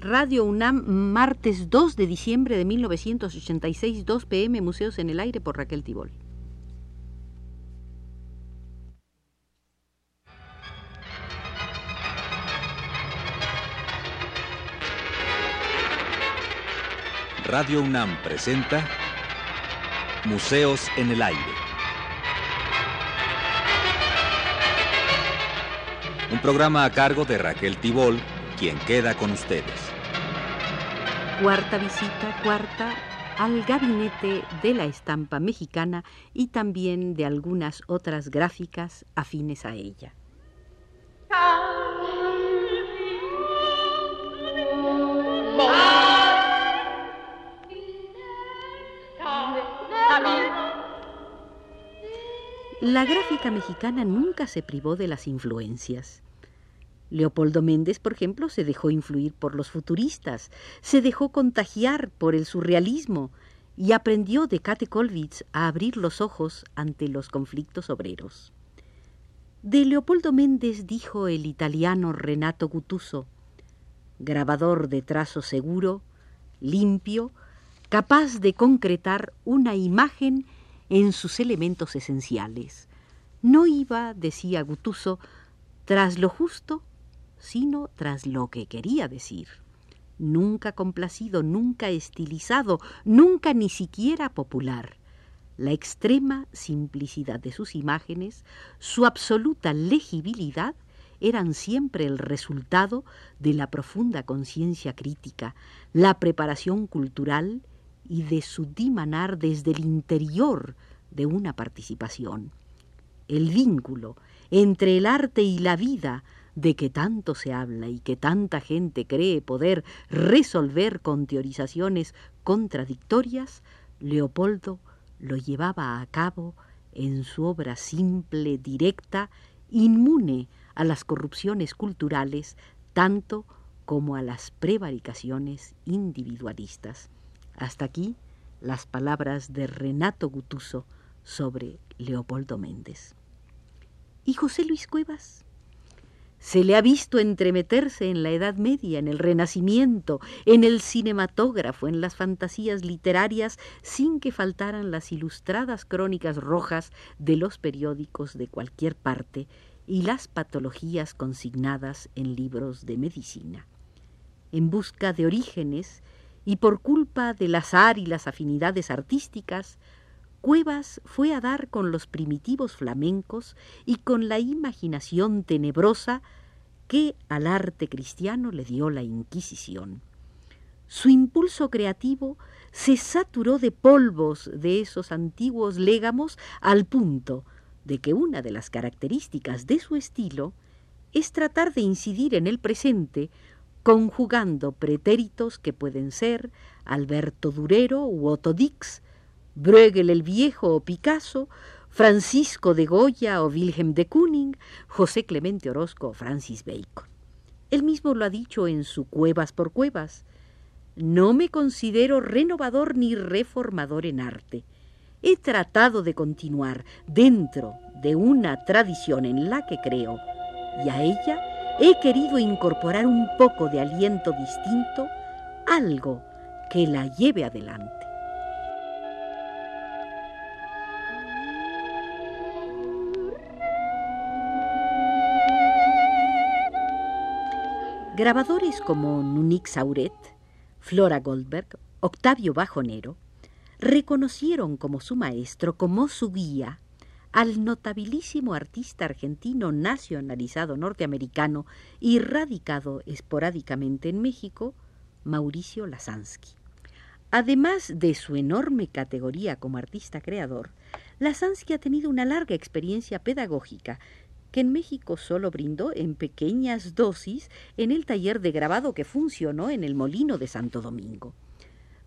Radio UNAM, martes 2 de diciembre de 1986, 2 pm, Museos en el Aire por Raquel Tibol. Radio UNAM presenta Museos en el Aire. Un programa a cargo de Raquel Tibol, quien queda con ustedes cuarta visita, cuarta al gabinete de la estampa mexicana y también de algunas otras gráficas afines a ella. La gráfica mexicana nunca se privó de las influencias. Leopoldo Méndez, por ejemplo, se dejó influir por los futuristas, se dejó contagiar por el surrealismo y aprendió de Kate Kollwitz a abrir los ojos ante los conflictos obreros. De Leopoldo Méndez dijo el italiano Renato Guttuso, grabador de trazo seguro, limpio, capaz de concretar una imagen en sus elementos esenciales. No iba, decía Guttuso, tras lo justo, sino tras lo que quería decir. Nunca complacido, nunca estilizado, nunca ni siquiera popular. La extrema simplicidad de sus imágenes, su absoluta legibilidad, eran siempre el resultado de la profunda conciencia crítica, la preparación cultural y de su dimanar desde el interior de una participación. El vínculo entre el arte y la vida de que tanto se habla y que tanta gente cree poder resolver con teorizaciones contradictorias, Leopoldo lo llevaba a cabo en su obra simple, directa, inmune a las corrupciones culturales, tanto como a las prevaricaciones individualistas. Hasta aquí las palabras de Renato Gutuso sobre Leopoldo Méndez. ¿Y José Luis Cuevas? Se le ha visto entremeterse en la Edad Media, en el Renacimiento, en el cinematógrafo, en las fantasías literarias, sin que faltaran las ilustradas crónicas rojas de los periódicos de cualquier parte y las patologías consignadas en libros de medicina. En busca de orígenes y por culpa del azar y las afinidades artísticas, Cuevas fue a dar con los primitivos flamencos y con la imaginación tenebrosa que al arte cristiano le dio la Inquisición. Su impulso creativo se saturó de polvos de esos antiguos légamos al punto de que una de las características de su estilo es tratar de incidir en el presente conjugando pretéritos que pueden ser Alberto Durero u Otto Dix, Bruegel el Viejo o Picasso, Francisco de Goya o Wilhelm de Kooning, José Clemente Orozco o Francis Bacon. Él mismo lo ha dicho en su Cuevas por Cuevas. No me considero renovador ni reformador en arte. He tratado de continuar dentro de una tradición en la que creo y a ella he querido incorporar un poco de aliento distinto, algo que la lleve adelante. Grabadores como Nunik Sauret, Flora Goldberg, Octavio Bajonero, reconocieron como su maestro, como su guía, al notabilísimo artista argentino nacionalizado norteamericano y radicado esporádicamente en México, Mauricio Lasansky. Además de su enorme categoría como artista creador, Lasansky ha tenido una larga experiencia pedagógica que en México solo brindó en pequeñas dosis en el taller de grabado que funcionó en el Molino de Santo Domingo.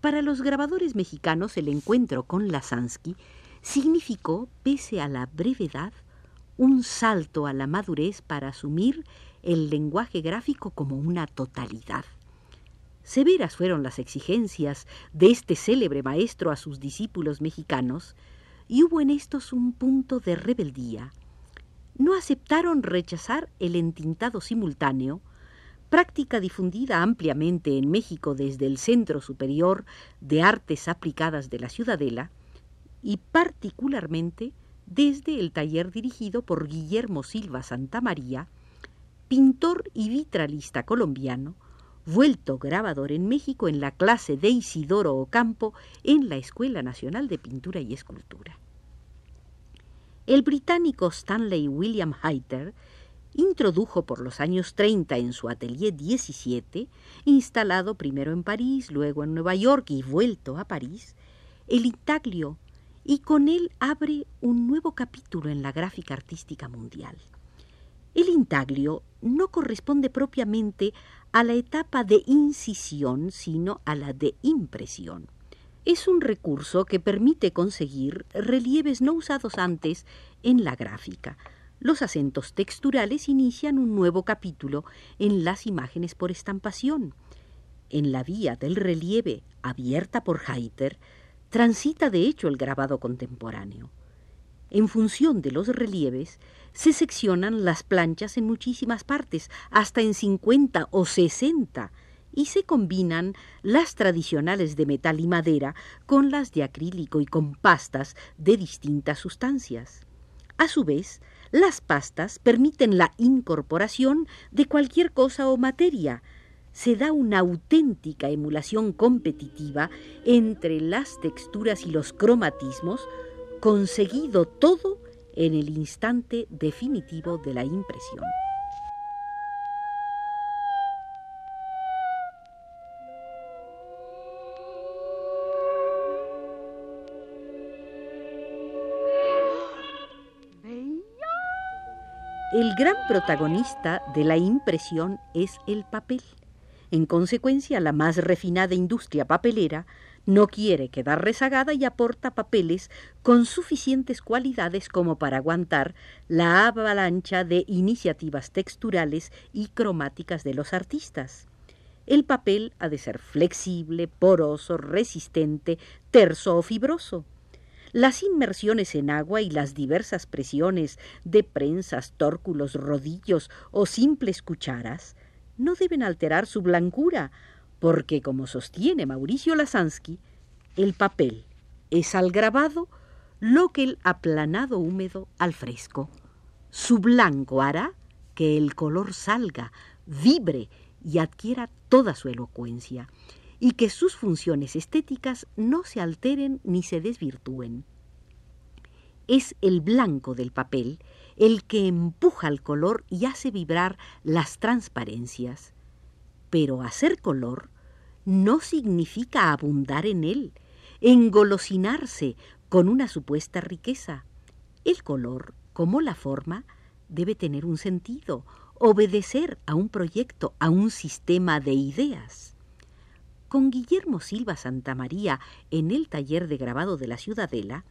Para los grabadores mexicanos el encuentro con Lasansky significó, pese a la brevedad, un salto a la madurez para asumir el lenguaje gráfico como una totalidad. Severas fueron las exigencias de este célebre maestro a sus discípulos mexicanos, y hubo en estos un punto de rebeldía, no aceptaron rechazar el entintado simultáneo práctica difundida ampliamente en México desde el Centro Superior de Artes Aplicadas de la Ciudadela y particularmente desde el taller dirigido por Guillermo Silva Santamaría, pintor y vitralista colombiano, vuelto grabador en México en la clase de Isidoro Ocampo en la Escuela Nacional de Pintura y Escultura. El británico Stanley William Hayter introdujo por los años 30 en su atelier 17, instalado primero en París, luego en Nueva York y vuelto a París, el intaglio y con él abre un nuevo capítulo en la gráfica artística mundial. El intaglio no corresponde propiamente a la etapa de incisión, sino a la de impresión. Es un recurso que permite conseguir relieves no usados antes en la gráfica, los acentos texturales inician un nuevo capítulo en las imágenes por estampación. En la vía del relieve, abierta por Hayter, transita de hecho el grabado contemporáneo. En función de los relieves, se seccionan las planchas en muchísimas partes, hasta en 50 o 60, y se combinan las tradicionales de metal y madera con las de acrílico y con pastas de distintas sustancias. A su vez, las pastas permiten la incorporación de cualquier cosa o materia. Se da una auténtica emulación competitiva entre las texturas y los cromatismos, conseguido todo en el instante definitivo de la impresión. El gran protagonista de la impresión es el papel. En consecuencia, la más refinada industria papelera no quiere quedar rezagada y aporta papeles con suficientes cualidades como para aguantar la avalancha de iniciativas texturales y cromáticas de los artistas. El papel ha de ser flexible, poroso, resistente, terso o fibroso. Las inmersiones en agua y las diversas presiones de prensas, tórculos, rodillos o simples cucharas no deben alterar su blancura, porque, como sostiene Mauricio Lasansky, el papel es al grabado lo que el aplanado húmedo al fresco. Su blanco hará que el color salga, vibre y adquiera toda su elocuencia y que sus funciones estéticas no se alteren ni se desvirtúen. Es el blanco del papel el que empuja el color y hace vibrar las transparencias. Pero hacer color no significa abundar en él, engolosinarse con una supuesta riqueza. El color, como la forma, debe tener un sentido, obedecer a un proyecto, a un sistema de ideas. Con Guillermo Silva Santamaría en el taller de grabado de la Ciudadela,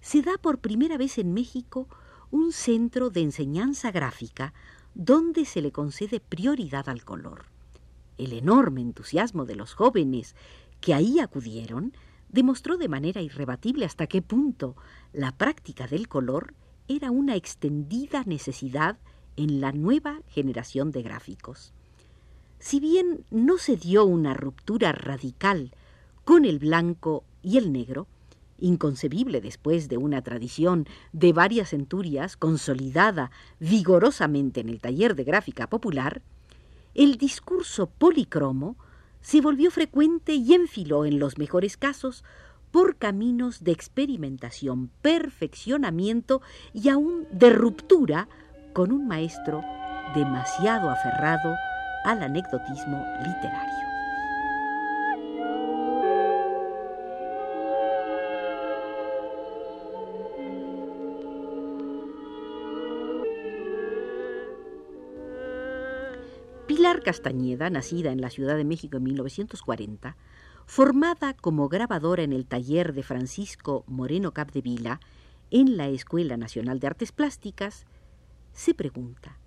se da por primera vez en México un centro de enseñanza gráfica donde se le concede prioridad al color. El enorme entusiasmo de los jóvenes que ahí acudieron demostró de manera irrebatible hasta qué punto la práctica del color era una extendida necesidad en la nueva generación de gráficos. Si bien no se dio una ruptura radical con el blanco y el negro, inconcebible después de una tradición de varias centurias consolidada vigorosamente en el taller de gráfica popular, el discurso policromo se volvió frecuente y enfiló en los mejores casos por caminos de experimentación, perfeccionamiento y aún de ruptura con un maestro demasiado aferrado al anecdotismo literario. Pilar Castañeda, nacida en la Ciudad de México en 1940, formada como grabadora en el taller de Francisco Moreno Capdevila en la Escuela Nacional de Artes Plásticas, se pregunta,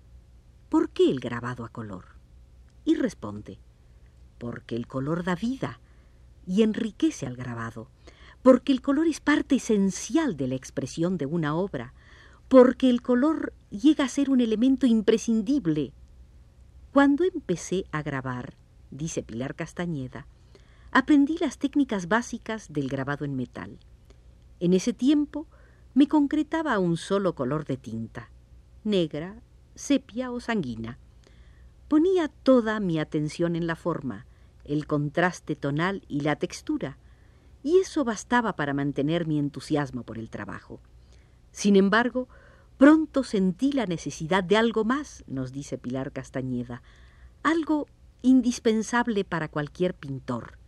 ¿por qué el grabado a color? Y responde, porque el color da vida y enriquece al grabado, porque el color es parte esencial de la expresión de una obra, porque el color llega a ser un elemento imprescindible. Cuando empecé a grabar, dice Pilar Castañeda, aprendí las técnicas básicas del grabado en metal. En ese tiempo me concretaba a un solo color de tinta, negra, sepia o sanguina. Ponía toda mi atención en la forma, el contraste tonal y la textura, y eso bastaba para mantener mi entusiasmo por el trabajo. Sin embargo, pronto sentí la necesidad de algo más, nos dice Pilar Castañeda, algo indispensable para cualquier pintor,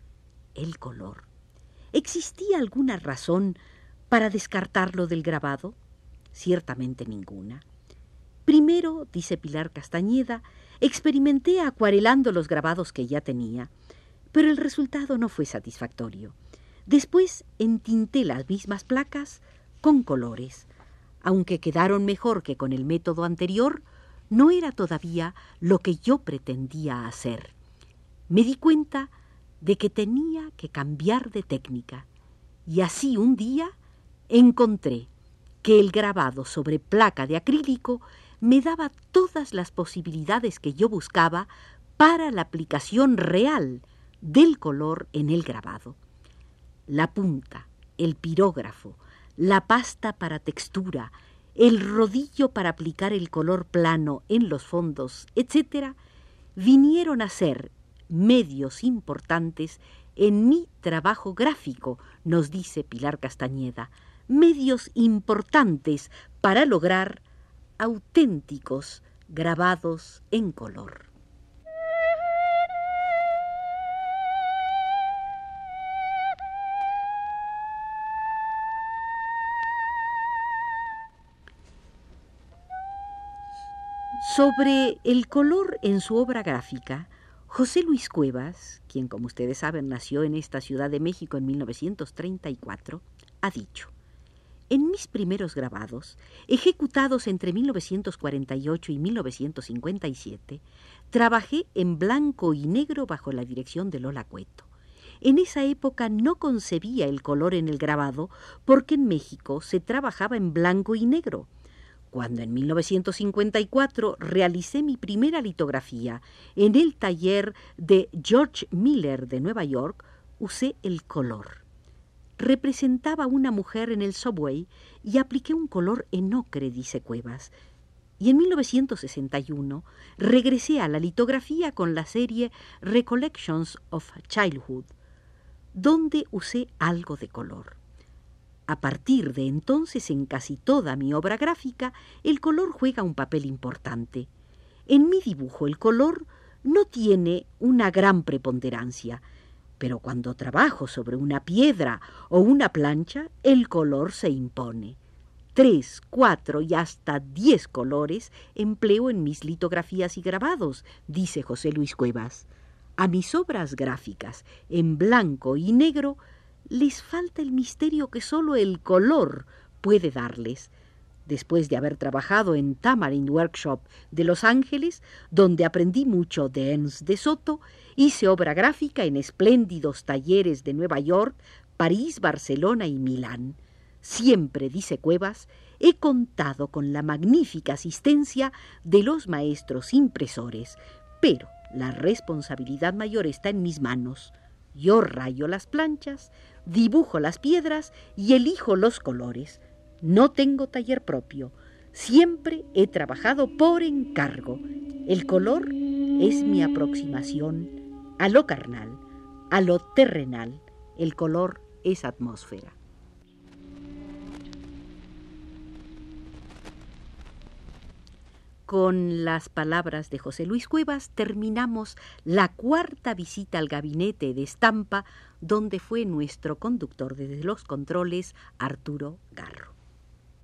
el color. ¿Existía alguna razón para descartarlo del grabado? Ciertamente ninguna. Primero, dice Pilar Castañeda, experimenté acuarelando los grabados que ya tenía, pero el resultado no fue satisfactorio. Después entinté las mismas placas con colores. Aunque quedaron mejor que con el método anterior, no era todavía lo que yo pretendía hacer. Me di cuenta de que tenía que cambiar de técnica, y así un día encontré que el grabado sobre placa de acrílico me daba todas las posibilidades que yo buscaba para la aplicación real del color en el grabado. La punta, el pirógrafo, la pasta para textura, el rodillo para aplicar el color plano en los fondos, etc., vinieron a ser medios importantes en mi trabajo gráfico, nos dice Pilar Castañeda, medios importantes para lograr auténticos grabados en color. Sobre el color en su obra gráfica, José Luis Cuevas, quien como ustedes saben nació en esta Ciudad de México en 1934, ha dicho, en mis primeros grabados, ejecutados entre 1948 y 1957, trabajé en blanco y negro bajo la dirección de Lola Cueto. En esa época no concebía el color en el grabado porque en México se trabajaba en blanco y negro. Cuando en 1954 realicé mi primera litografía en el taller de George Miller de Nueva York, usé el color representaba una mujer en el subway y apliqué un color en ocre, dice Cuevas. Y en 1961 regresé a la litografía con la serie Recollections of Childhood, donde usé algo de color. A partir de entonces, en casi toda mi obra gráfica, el color juega un papel importante. En mi dibujo el color no tiene una gran preponderancia, pero cuando trabajo sobre una piedra o una plancha, el color se impone. Tres, cuatro y hasta diez colores empleo en mis litografías y grabados, dice José Luis Cuevas. A mis obras gráficas, en blanco y negro, les falta el misterio que sólo el color puede darles. Después de haber trabajado en Tamarind Workshop de Los Ángeles, donde aprendí mucho de Ernst de Soto, Hice obra gráfica en espléndidos talleres de Nueva York, París, Barcelona y Milán. Siempre, dice Cuevas, he contado con la magnífica asistencia de los maestros impresores, pero la responsabilidad mayor está en mis manos. Yo rayo las planchas, dibujo las piedras y elijo los colores. No tengo taller propio. Siempre he trabajado por encargo. El color es mi aproximación a lo carnal, a lo terrenal, el color es atmósfera. Con las palabras de José Luis Cuevas terminamos la cuarta visita al gabinete de estampa donde fue nuestro conductor desde los controles, Arturo Garro.